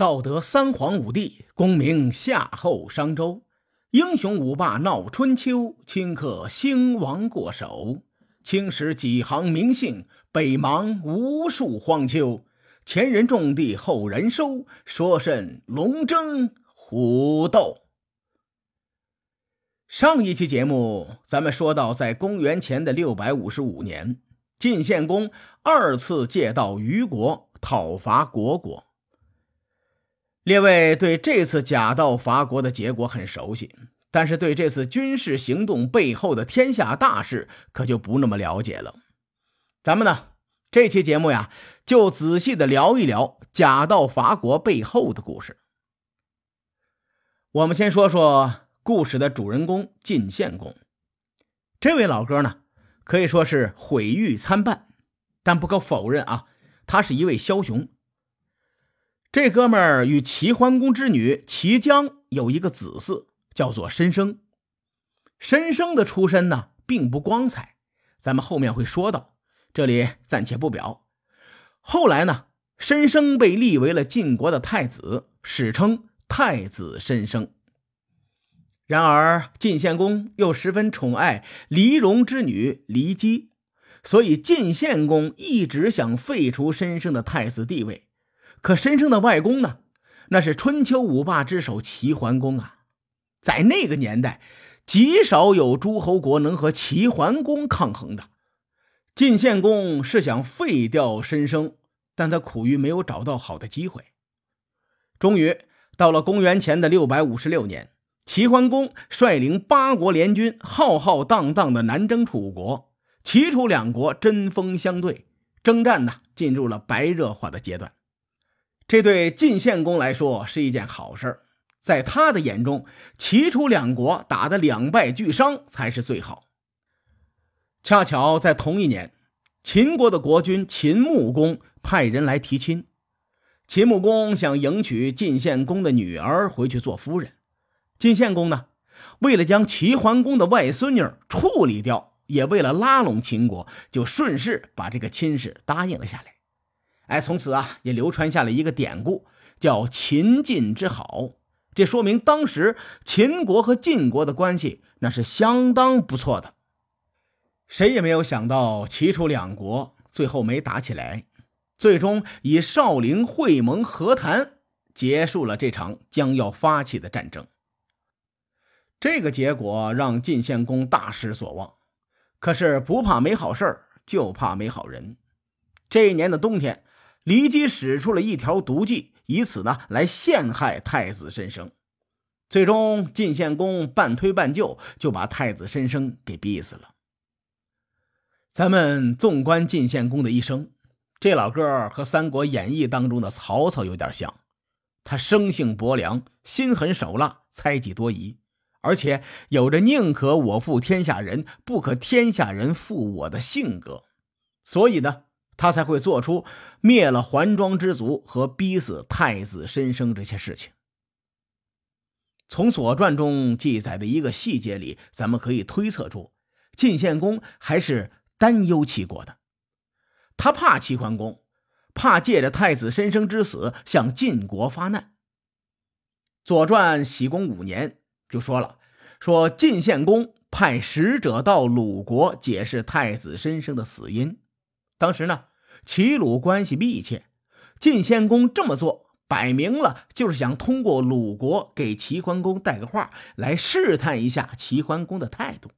道德三皇五帝，功名夏后商周，英雄五霸闹春秋，顷刻兴亡过手。青史几行名姓，北邙无数荒丘。前人种地，后人收，说甚龙争虎斗？上一期节目，咱们说到，在公元前的六百五十五年，晋献公二次借道虞国，讨伐虢国。列位对这次假道伐国的结果很熟悉，但是对这次军事行动背后的天下大事可就不那么了解了。咱们呢，这期节目呀，就仔细的聊一聊假道伐国背后的故事。我们先说说故事的主人公晋献公，这位老哥呢，可以说是毁誉参半，但不可否认啊，他是一位枭雄。这哥们儿与齐桓公之女齐姜有一个子嗣，叫做申生。申生的出身呢，并不光彩，咱们后面会说到，这里暂且不表。后来呢，申生被立为了晋国的太子，史称太子申生。然而，晋献公又十分宠爱黎戎之女骊姬，所以晋献公一直想废除申生的太子地位。可申生的外公呢？那是春秋五霸之首齐桓公啊！在那个年代，极少有诸侯国能和齐桓公抗衡的。晋献公是想废掉申生，但他苦于没有找到好的机会。终于到了公元前的六百五十六年，齐桓公率领八国联军，浩浩荡荡的南征楚国。齐楚两国针锋相对，征战呢进入了白热化的阶段。这对晋献公来说是一件好事在他的眼中，齐楚两国打得两败俱伤才是最好。恰巧在同一年，秦国的国君秦穆公派人来提亲，秦穆公想迎娶晋献公的女儿回去做夫人。晋献公呢，为了将齐桓公的外孙女处理掉，也为了拉拢秦国，就顺势把这个亲事答应了下来。哎，从此啊，也流传下了一个典故，叫“秦晋之好”。这说明当时秦国和晋国的关系那是相当不错的。谁也没有想到，齐楚两国最后没打起来，最终以少陵会盟和谈结束了这场将要发起的战争。这个结果让晋献公大失所望。可是不怕没好事就怕没好人。这一年的冬天。骊姬使出了一条毒计，以此呢来陷害太子申生。最终，晋献公半推半就，就把太子申生给逼死了。咱们纵观晋献公的一生，这老哥和《三国演义》当中的曹操有点像。他生性薄凉，心狠手辣，猜忌多疑，而且有着宁可我负天下人，不可天下人负我的性格。所以呢。他才会做出灭了桓庄之族和逼死太子申生这些事情。从《左传》中记载的一个细节里，咱们可以推测出，晋献公还是担忧齐国的。他怕齐桓公，怕借着太子申生之死向晋国发难。《左传》喜公五年就说了，说晋献公派使者到鲁国解释太子申生的死因。当时呢。齐鲁关系密切，晋献公这么做，摆明了就是想通过鲁国给齐桓公带个话，来试探一下齐桓公的态度。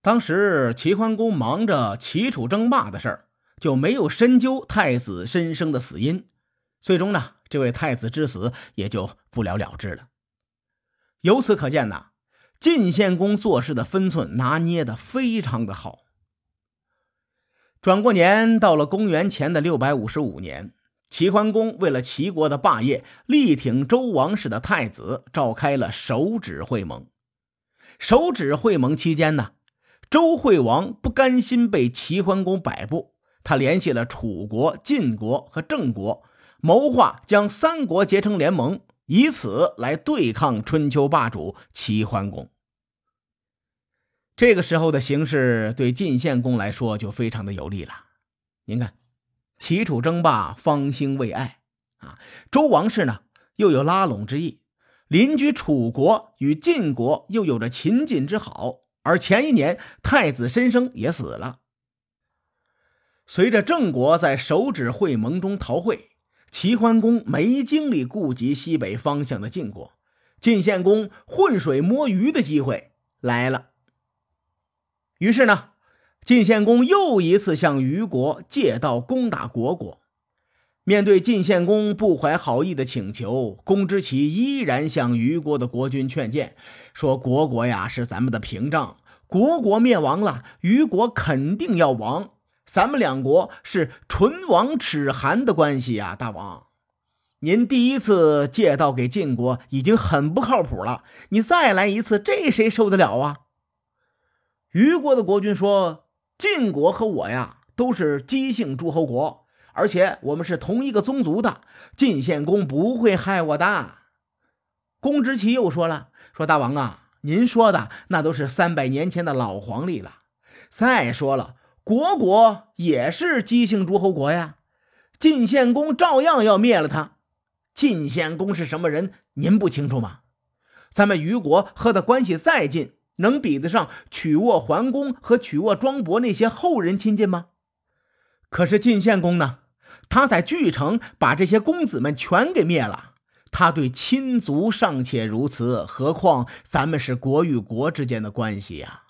当时齐桓公忙着齐楚争霸的事儿，就没有深究太子申生的死因。最终呢，这位太子之死也就不了了之了。由此可见呐，晋献公做事的分寸拿捏的非常的好。转过年，到了公元前的六百五十五年，齐桓公为了齐国的霸业，力挺周王室的太子，召开了手指会盟。手指会盟期间呢，周惠王不甘心被齐桓公摆布，他联系了楚国、晋国和郑国，谋划将三国结成联盟，以此来对抗春秋霸主齐桓公。这个时候的形势对晋献公来说就非常的有利了。您看，齐楚争霸，方兴未艾，啊。周王室呢，又有拉拢之意，邻居楚国与晋国又有着秦晋之好，而前一年太子申生也死了。随着郑国在手指会盟中逃会，齐桓公没精力顾及西北方向的晋国，晋献公浑水摸鱼的机会来了。于是呢，晋献公又一次向虞国借道攻打虢国。面对晋献公不怀好意的请求，公之奇依然向虞国的国君劝谏，说：“虢国呀，是咱们的屏障，虢国灭亡了，虞国肯定要亡。咱们两国是唇亡齿寒的关系呀，大王，您第一次借道给晋国已经很不靠谱了，你再来一次，这谁受得了啊？”虞国的国君说：“晋国和我呀，都是姬姓诸侯国。”而且我们是同一个宗族的，晋献公不会害我的。公之奇又说了：“说大王啊，您说的那都是三百年前的老黄历了。再说了，国国也是姬姓诸侯国呀，晋献公照样要灭了他。晋献公是什么人，您不清楚吗？咱们虞国和他关系再近，能比得上曲沃桓公和曲沃庄伯那些后人亲近吗？可是晋献公呢？”他在巨城把这些公子们全给灭了，他对亲族尚且如此，何况咱们是国与国之间的关系呀？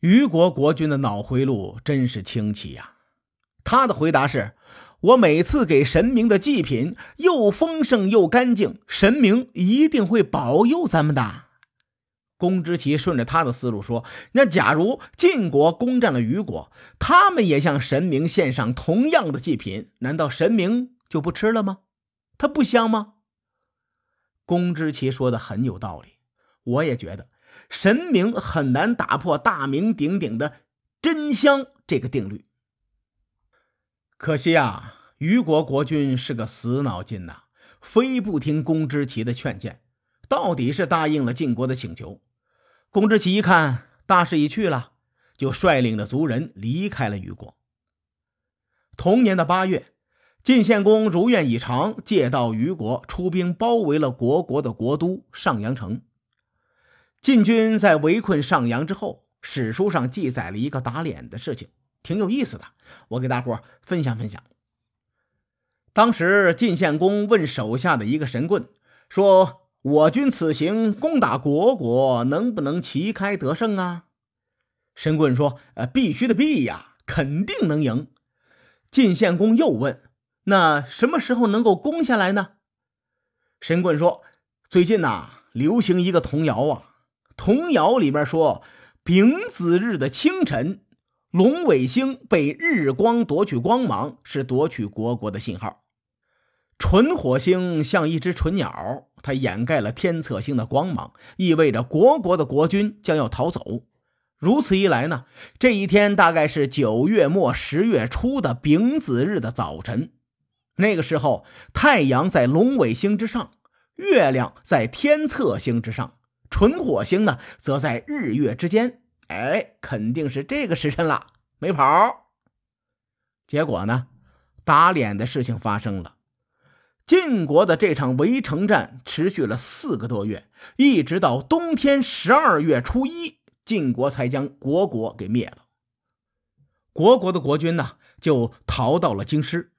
虞国国君的脑回路真是清奇呀！他的回答是：“我每次给神明的祭品又丰盛又干净，神明一定会保佑咱们的。”公之奇顺着他的思路说：“那假如晋国攻占了虞国，他们也向神明献上同样的祭品，难道神明就不吃了吗？它不香吗？”公之奇说的很有道理，我也觉得神明很难打破大名鼎鼎的真香这个定律。可惜啊，虞国国君是个死脑筋呐，非不听公之奇的劝谏，到底是答应了晋国的请求。公之奇一看大势已去了，就率领着族人离开了虞国。同年的八月，晋献公如愿以偿，借道虞国，出兵包围了国国的国都上阳城。晋军在围困上阳之后，史书上记载了一个打脸的事情，挺有意思的，我给大伙分享分享。当时晋献公问手下的一个神棍说。我军此行攻打虢国，能不能旗开得胜啊？神棍说：“呃，必须的，必呀，肯定能赢。”晋献公又问：“那什么时候能够攻下来呢？”神棍说：“最近呐，流行一个童谣啊，童谣里面说，丙子日的清晨，龙尾星被日光夺取光芒，是夺取虢国的信号。纯火星像一只纯鸟。”它掩盖了天策星的光芒，意味着国国的国君将要逃走。如此一来呢，这一天大概是九月末十月初的丙子日的早晨。那个时候，太阳在龙尾星之上，月亮在天策星之上，纯火星呢则在日月之间。哎，肯定是这个时辰了，没跑。结果呢，打脸的事情发生了。晋国的这场围城战持续了四个多月，一直到冬天十二月初一，晋国才将虢国给灭了。虢国的国君呢，就逃到了京师。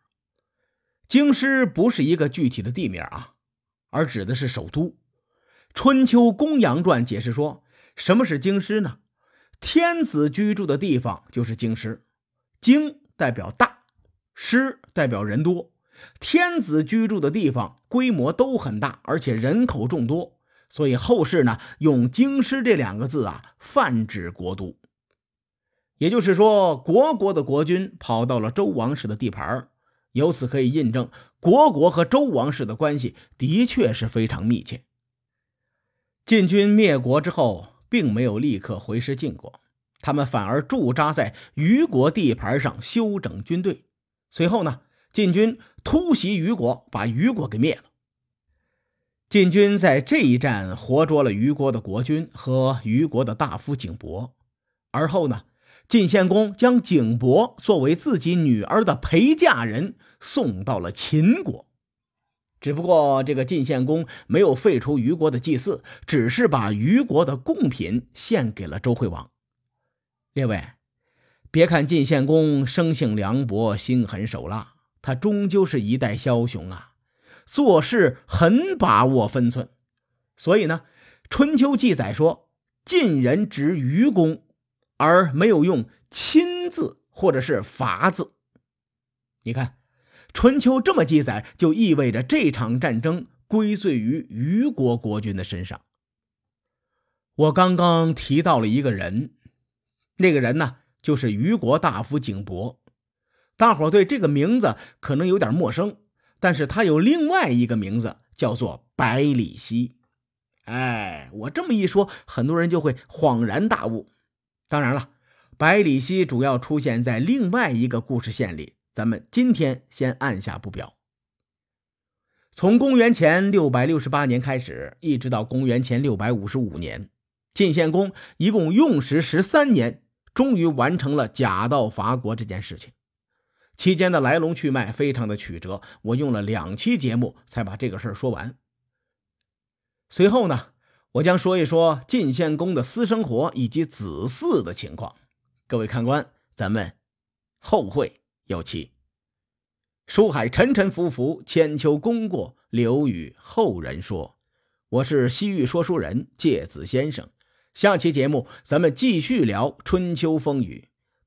京师不是一个具体的地名啊，而指的是首都。春秋公羊传解释说，什么是京师呢？天子居住的地方就是京师。京代表大，师代表人多。天子居住的地方规模都很大，而且人口众多，所以后世呢用“京师”这两个字啊泛指国都。也就是说，国国的国君跑到了周王室的地盘，由此可以印证国国和周王室的关系的确是非常密切。晋军灭国之后，并没有立刻回师晋国，他们反而驻扎在虞国地盘上休整军队。随后呢？晋军突袭虞国，把虞国给灭了。晋军在这一战活捉了虞国的国君和虞国的大夫景伯。而后呢，晋献公将景伯作为自己女儿的陪嫁人送到了秦国。只不过，这个晋献公没有废除虞国的祭祀，只是把虞国的贡品献给了周惠王。列位，别看晋献公生性凉薄、心狠手辣，他终究是一代枭雄啊，做事很把握分寸。所以呢，《春秋》记载说，晋人执虞公，而没有用“亲”字或者是“伐”字。你看。春秋这么记载，就意味着这场战争归罪于虞国国君的身上。我刚刚提到了一个人，那个人呢，就是虞国大夫景伯。大伙对这个名字可能有点陌生，但是他有另外一个名字，叫做百里奚。哎，我这么一说，很多人就会恍然大悟。当然了，百里奚主要出现在另外一个故事线里。咱们今天先按下不表。从公元前六百六十八年开始，一直到公元前六百五十五年，晋献公一共用时十三年，终于完成了假道伐国这件事情。期间的来龙去脉非常的曲折，我用了两期节目才把这个事儿说完。随后呢，我将说一说晋献公的私生活以及子嗣的情况。各位看官，咱们后会。有期。书海沉沉浮浮，千秋功过留与后人说。我是西域说书人介子先生。下期节目咱们继续聊春秋风雨。